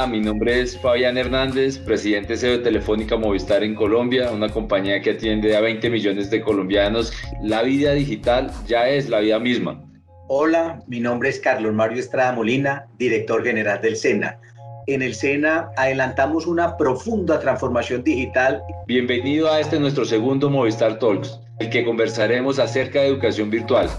Hola, mi nombre es Fabián Hernández, presidente CEO de Telefónica Movistar en Colombia, una compañía que atiende a 20 millones de colombianos. La vida digital ya es la vida misma. Hola, mi nombre es Carlos Mario Estrada Molina, director general del SENA. En el SENA adelantamos una profunda transformación digital. Bienvenido a este nuestro segundo Movistar Talks, el que conversaremos acerca de educación virtual.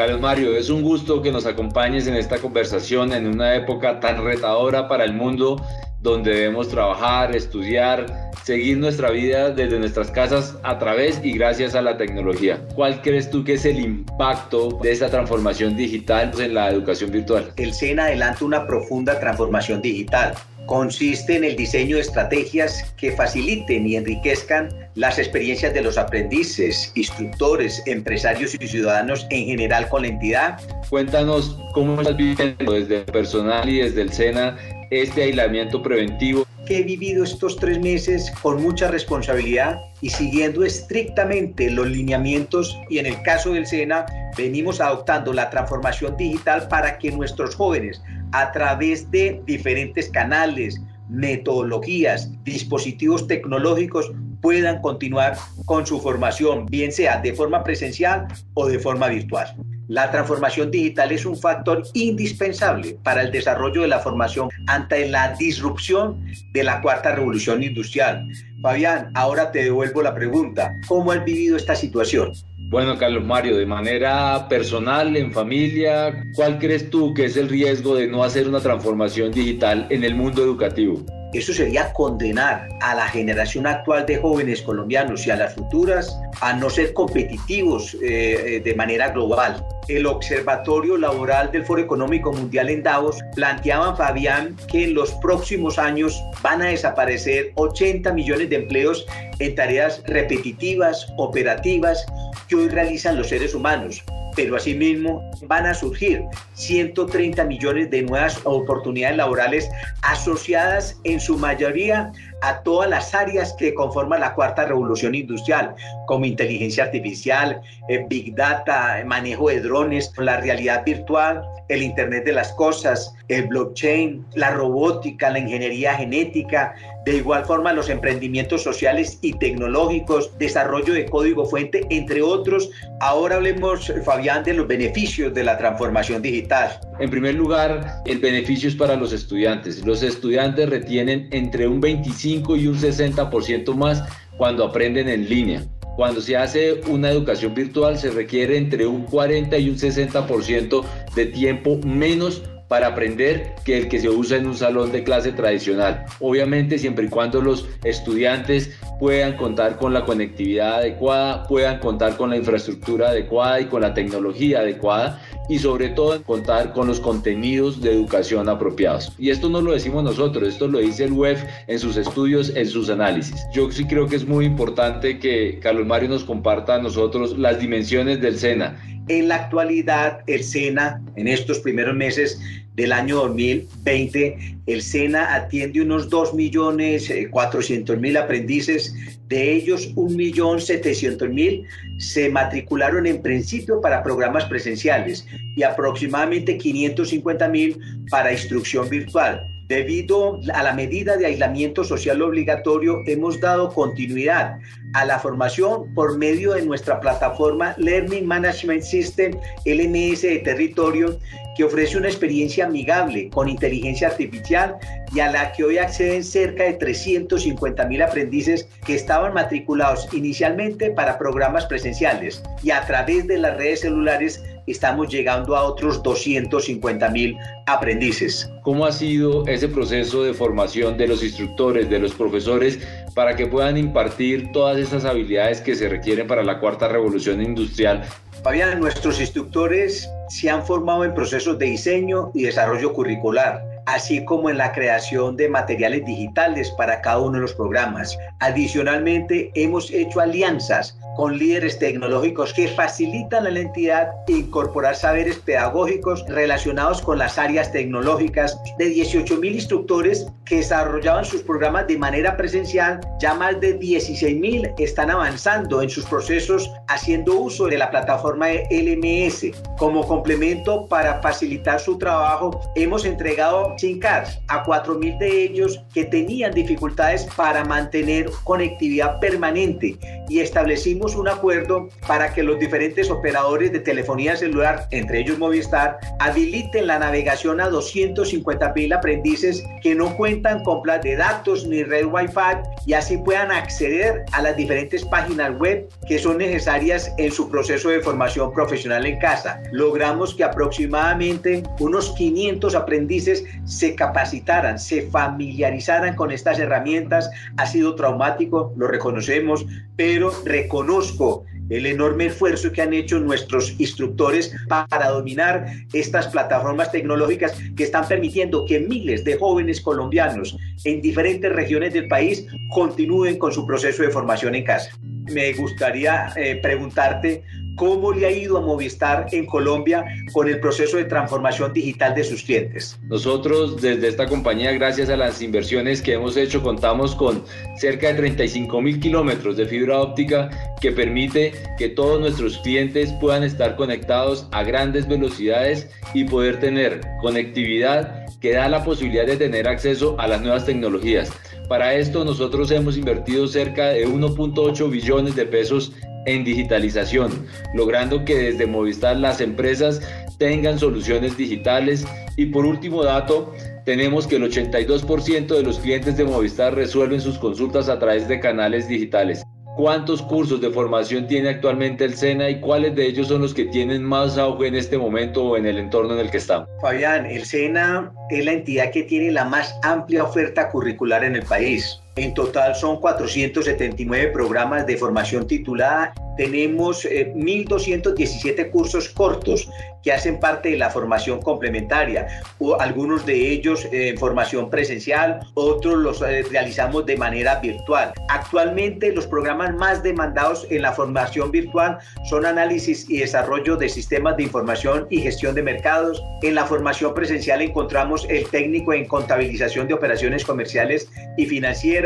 Carlos Mario, es un gusto que nos acompañes en esta conversación en una época tan retadora para el mundo donde debemos trabajar, estudiar, seguir nuestra vida desde nuestras casas a través y gracias a la tecnología. ¿Cuál crees tú que es el impacto de esta transformación digital en la educación virtual? El SENA adelanta una profunda transformación digital consiste en el diseño de estrategias que faciliten y enriquezcan las experiencias de los aprendices, instructores, empresarios y ciudadanos en general con la entidad. Cuéntanos cómo estás viviendo desde el personal y desde el SENA este aislamiento preventivo. Que he vivido estos tres meses con mucha responsabilidad y siguiendo estrictamente los lineamientos y en el caso del SENA venimos adoptando la transformación digital para que nuestros jóvenes a través de diferentes canales, metodologías, dispositivos tecnológicos puedan continuar con su formación, bien sea de forma presencial o de forma virtual. La transformación digital es un factor indispensable para el desarrollo de la formación ante la disrupción de la cuarta revolución industrial. Fabián, ahora te devuelvo la pregunta. ¿Cómo has vivido esta situación? Bueno, Carlos Mario, de manera personal, en familia, ¿cuál crees tú que es el riesgo de no hacer una transformación digital en el mundo educativo? Eso sería condenar a la generación actual de jóvenes colombianos y a las futuras a no ser competitivos eh, eh, de manera global. El Observatorio Laboral del Foro Económico Mundial en Davos planteaba, Fabián, que en los próximos años van a desaparecer 80 millones de empleos en tareas repetitivas, operativas, que hoy realizan los seres humanos pero asimismo van a surgir 130 millones de nuevas oportunidades laborales asociadas en su mayoría a todas las áreas que conforman la cuarta revolución industrial, como inteligencia artificial, eh, big data, manejo de drones, la realidad virtual, el Internet de las Cosas, el blockchain, la robótica, la ingeniería genética, de igual forma los emprendimientos sociales y tecnológicos, desarrollo de código fuente, entre otros. Ahora hablemos, Fabián, de los beneficios de la transformación digital. En primer lugar, el beneficio es para los estudiantes. Los estudiantes retienen entre un 25 y un 60% más cuando aprenden en línea. Cuando se hace una educación virtual se requiere entre un 40 y un 60% de tiempo menos para aprender que el que se usa en un salón de clase tradicional. Obviamente siempre y cuando los estudiantes puedan contar con la conectividad adecuada, puedan contar con la infraestructura adecuada y con la tecnología adecuada y sobre todo contar con los contenidos de educación apropiados. Y esto no lo decimos nosotros, esto lo dice el web en sus estudios, en sus análisis. Yo sí creo que es muy importante que Carlos Mario nos comparta a nosotros las dimensiones del SENA. En la actualidad, el SENA, en estos primeros meses, del año 2020, el SENA atiende unos 2.400.000 eh, aprendices, de ellos 1.700.000 se matricularon en principio para programas presenciales y aproximadamente 550.000 para instrucción virtual. Debido a la medida de aislamiento social obligatorio, hemos dado continuidad a la formación por medio de nuestra plataforma Learning Management System LMS de territorio, que ofrece una experiencia amigable con inteligencia artificial y a la que hoy acceden cerca de 350 mil aprendices que estaban matriculados inicialmente para programas presenciales y a través de las redes celulares estamos llegando a otros 250 mil aprendices. ¿Cómo ha sido ese proceso de formación de los instructores, de los profesores, para que puedan impartir todas esas habilidades que se requieren para la cuarta revolución industrial? Fabián, nuestros instructores se han formado en procesos de diseño y desarrollo curricular así como en la creación de materiales digitales para cada uno de los programas. Adicionalmente, hemos hecho alianzas con líderes tecnológicos que facilitan a la entidad incorporar saberes pedagógicos relacionados con las áreas tecnológicas de 18 mil instructores que desarrollaban sus programas de manera presencial. Ya más de 16 mil están avanzando en sus procesos haciendo uso de la plataforma LMS. Como complemento para facilitar su trabajo, hemos entregado SIM cards a 4.000 de ellos que tenían dificultades para mantener conectividad permanente y establecimos un acuerdo para que los diferentes operadores de telefonía celular, entre ellos Movistar, habiliten la navegación a 250 mil aprendices que no cuentan con plan de datos ni red Wi-Fi y así puedan acceder a las diferentes páginas web que son necesarias en su proceso de formación profesional en casa. Logramos que aproximadamente unos 500 aprendices se capacitaran, se familiarizaran con estas herramientas. Ha sido traumático, lo reconocemos, pero reconozco el enorme esfuerzo que han hecho nuestros instructores para dominar estas plataformas tecnológicas que están permitiendo que miles de jóvenes colombianos en diferentes regiones del país continúen con su proceso de formación en casa. Me gustaría eh, preguntarte ¿Cómo le ha ido a Movistar en Colombia con el proceso de transformación digital de sus clientes? Nosotros desde esta compañía, gracias a las inversiones que hemos hecho, contamos con cerca de 35 mil kilómetros de fibra óptica que permite que todos nuestros clientes puedan estar conectados a grandes velocidades y poder tener conectividad que da la posibilidad de tener acceso a las nuevas tecnologías. Para esto nosotros hemos invertido cerca de 1.8 billones de pesos en digitalización, logrando que desde Movistar las empresas tengan soluciones digitales. Y por último dato, tenemos que el 82% de los clientes de Movistar resuelven sus consultas a través de canales digitales. ¿Cuántos cursos de formación tiene actualmente el SENA y cuáles de ellos son los que tienen más auge en este momento o en el entorno en el que estamos? Fabián, el SENA es la entidad que tiene la más amplia oferta curricular en el país. En total son 479 programas de formación titulada. Tenemos 1.217 eh, cursos cortos que hacen parte de la formación complementaria, o algunos de ellos eh, en formación presencial, otros los eh, realizamos de manera virtual. Actualmente los programas más demandados en la formación virtual son análisis y desarrollo de sistemas de información y gestión de mercados. En la formación presencial encontramos el técnico en contabilización de operaciones comerciales y financieras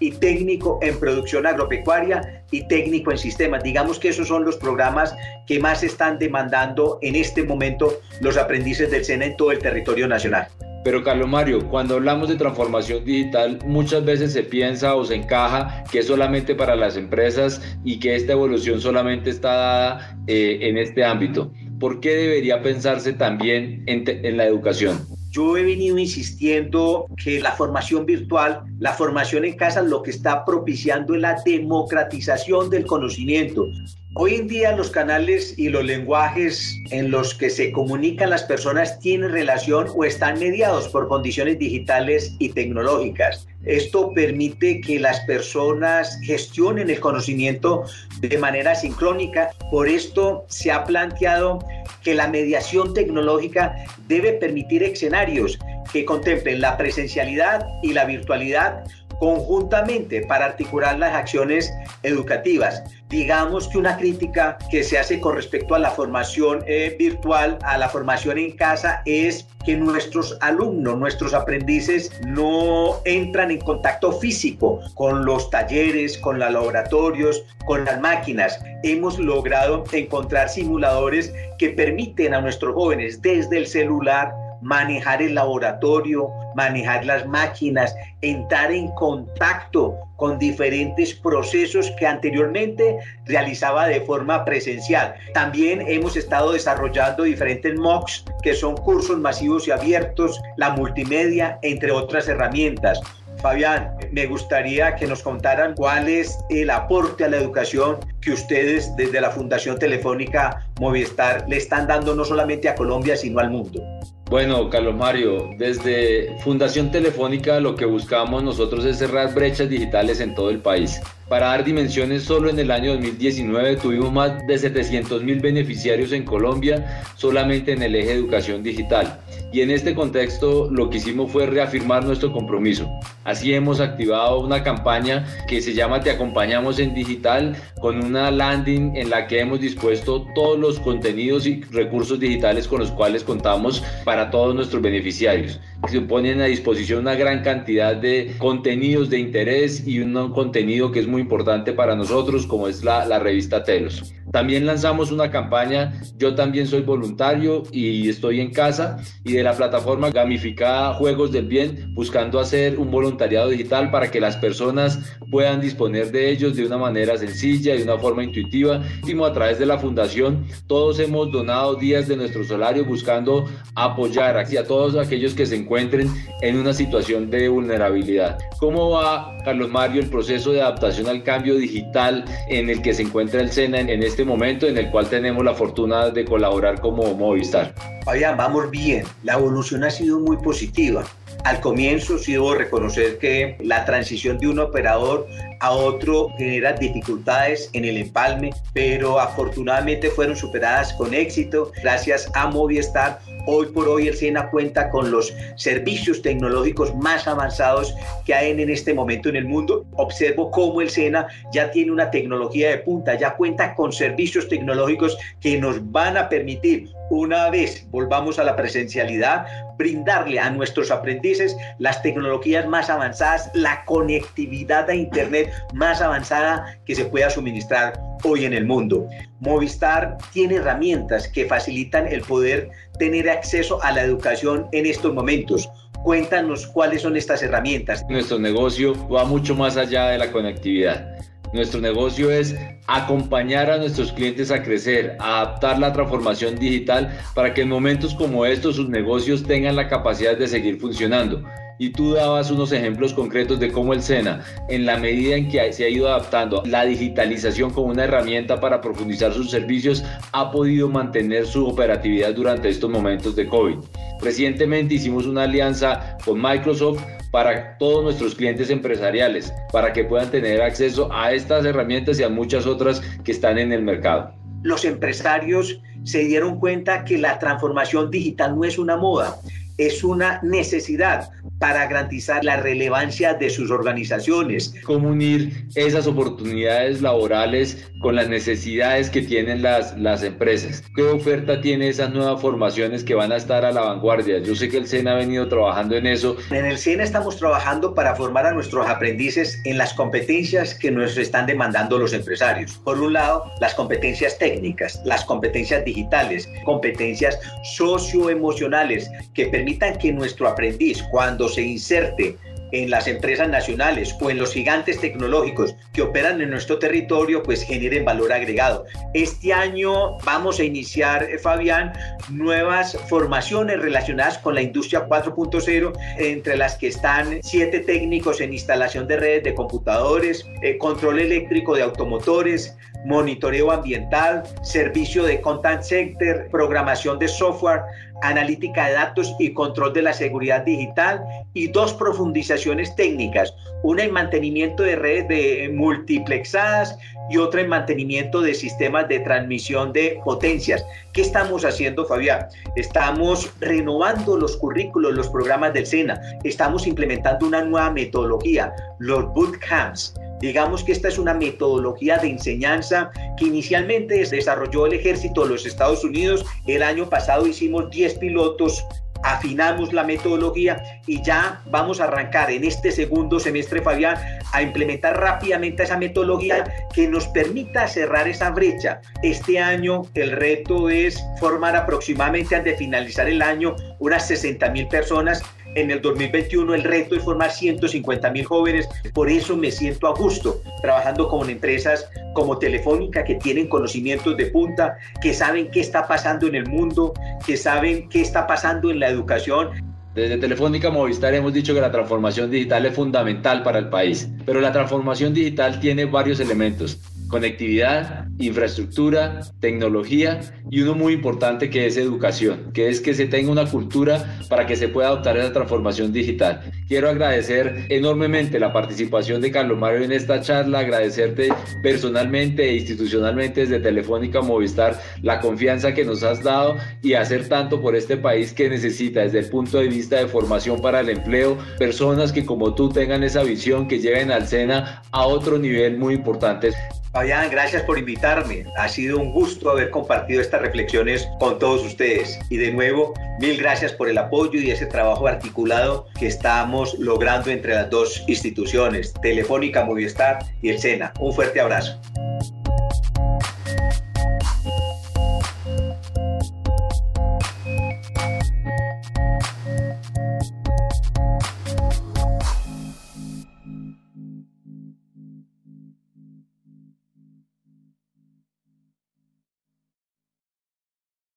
y técnico en producción agropecuaria y técnico en sistemas. Digamos que esos son los programas que más están demandando en este momento los aprendices del SENA en todo el territorio nacional. Pero Carlos Mario, cuando hablamos de transformación digital, muchas veces se piensa o se encaja que es solamente para las empresas y que esta evolución solamente está dada eh, en este ámbito. ¿Por qué debería pensarse también en, en la educación? Yo he venido insistiendo que la formación virtual, la formación en casa, lo que está propiciando es la democratización del conocimiento. Hoy en día los canales y los lenguajes en los que se comunican las personas tienen relación o están mediados por condiciones digitales y tecnológicas. Esto permite que las personas gestionen el conocimiento de manera sincrónica. Por esto se ha planteado que la mediación tecnológica debe permitir escenarios que contemplen la presencialidad y la virtualidad conjuntamente para articular las acciones educativas. Digamos que una crítica que se hace con respecto a la formación eh, virtual, a la formación en casa, es que nuestros alumnos, nuestros aprendices no entran en contacto físico con los talleres, con los laboratorios, con las máquinas. Hemos logrado encontrar simuladores que permiten a nuestros jóvenes desde el celular manejar el laboratorio, manejar las máquinas, entrar en contacto con diferentes procesos que anteriormente realizaba de forma presencial. También hemos estado desarrollando diferentes MOOCs, que son cursos masivos y abiertos, la multimedia, entre otras herramientas. Fabián, me gustaría que nos contaran cuál es el aporte a la educación que ustedes desde la Fundación Telefónica Movistar le están dando no solamente a Colombia, sino al mundo. Bueno, Carlos Mario, desde Fundación Telefónica lo que buscamos nosotros es cerrar brechas digitales en todo el país. Para dar dimensiones, solo en el año 2019 tuvimos más de 700 mil beneficiarios en Colombia solamente en el eje educación digital. Y en este contexto lo que hicimos fue reafirmar nuestro compromiso. Así hemos activado una campaña que se llama Te acompañamos en digital con una landing en la que hemos dispuesto todos los contenidos y recursos digitales con los cuales contamos para todos nuestros beneficiarios. Se ponen a disposición una gran cantidad de contenidos de interés y un contenido que es muy importante para nosotros como es la, la revista Telos. También lanzamos una campaña, yo también soy voluntario y estoy en casa, y de la plataforma gamificada Juegos del Bien, buscando hacer un voluntariado digital para que las personas puedan disponer de ellos de una manera sencilla, de una forma intuitiva. A través de la fundación, todos hemos donado días de nuestro salario buscando apoyar a todos aquellos que se encuentren en una situación de vulnerabilidad. ¿Cómo va, Carlos Mario, el proceso de adaptación al cambio digital en el que se encuentra el SENA en este momento, en el cual tenemos la fortuna de colaborar como Movistar? Fabián, vamos bien. La evolución ha sido muy positiva. Al comienzo sí debo reconocer que la transición de un operador a otro genera dificultades en el empalme, pero afortunadamente fueron superadas con éxito gracias a Movistar Hoy por hoy el SENA cuenta con los servicios tecnológicos más avanzados que hay en este momento en el mundo. Observo cómo el SENA ya tiene una tecnología de punta, ya cuenta con servicios tecnológicos que nos van a permitir una vez volvamos a la presencialidad, brindarle a nuestros aprendices las tecnologías más avanzadas, la conectividad a Internet más avanzada que se pueda suministrar hoy en el mundo. Movistar tiene herramientas que facilitan el poder tener acceso a la educación en estos momentos. Cuéntanos cuáles son estas herramientas. Nuestro negocio va mucho más allá de la conectividad nuestro negocio es acompañar a nuestros clientes a crecer, a adaptar la transformación digital para que en momentos como estos sus negocios tengan la capacidad de seguir funcionando. Y tú dabas unos ejemplos concretos de cómo el SENA, en la medida en que se ha ido adaptando la digitalización como una herramienta para profundizar sus servicios, ha podido mantener su operatividad durante estos momentos de COVID. Recientemente hicimos una alianza con Microsoft para todos nuestros clientes empresariales, para que puedan tener acceso a estas herramientas y a muchas otras que están en el mercado. Los empresarios se dieron cuenta que la transformación digital no es una moda, es una necesidad para garantizar la relevancia de sus organizaciones. Cómo unir esas oportunidades laborales con las necesidades que tienen las, las empresas. ¿Qué oferta tiene esas nuevas formaciones que van a estar a la vanguardia? Yo sé que el SENA ha venido trabajando en eso. En el SENA estamos trabajando para formar a nuestros aprendices en las competencias que nos están demandando los empresarios. Por un lado, las competencias técnicas, las competencias digitales, competencias socioemocionales que permitan que nuestro aprendiz, cuando se inserte en las empresas nacionales o en los gigantes tecnológicos que operan en nuestro territorio, pues generen valor agregado. Este año vamos a iniciar, eh, Fabián, nuevas formaciones relacionadas con la industria 4.0, entre las que están siete técnicos en instalación de redes de computadores, eh, control eléctrico de automotores, monitoreo ambiental, servicio de contact center, programación de software, analítica de datos y control de la seguridad digital y dos profundizaciones técnicas, una en mantenimiento de redes de multiplexadas y otra en mantenimiento de sistemas de transmisión de potencias. ¿Qué estamos haciendo, Fabián? Estamos renovando los currículos, los programas del SENA, estamos implementando una nueva metodología, los bootcamps Digamos que esta es una metodología de enseñanza que inicialmente desarrolló el ejército de los Estados Unidos. El año pasado hicimos 10 pilotos afinamos la metodología y ya vamos a arrancar en este segundo semestre, Fabián, a implementar rápidamente esa metodología que nos permita cerrar esa brecha. Este año el reto es formar aproximadamente, antes de finalizar el año, unas 60 mil personas en el 2021 el reto es formar 150 mil jóvenes. Por eso me siento a gusto trabajando con empresas como Telefónica que tienen conocimientos de punta, que saben qué está pasando en el mundo, que saben qué está pasando en la educación. Desde Telefónica Movistar hemos dicho que la transformación digital es fundamental para el país, pero la transformación digital tiene varios elementos conectividad, infraestructura, tecnología y uno muy importante que es educación, que es que se tenga una cultura para que se pueda adoptar esa transformación digital. Quiero agradecer enormemente la participación de Carlos Mario en esta charla, agradecerte personalmente e institucionalmente desde Telefónica Movistar la confianza que nos has dado y hacer tanto por este país que necesita desde el punto de vista de formación para el empleo, personas que como tú tengan esa visión, que lleven al SENA a otro nivel muy importante. Fabián, gracias por invitarme. Ha sido un gusto haber compartido estas reflexiones con todos ustedes. Y de nuevo, mil gracias por el apoyo y ese trabajo articulado que estamos logrando entre las dos instituciones, Telefónica Movistar y el SENA. Un fuerte abrazo.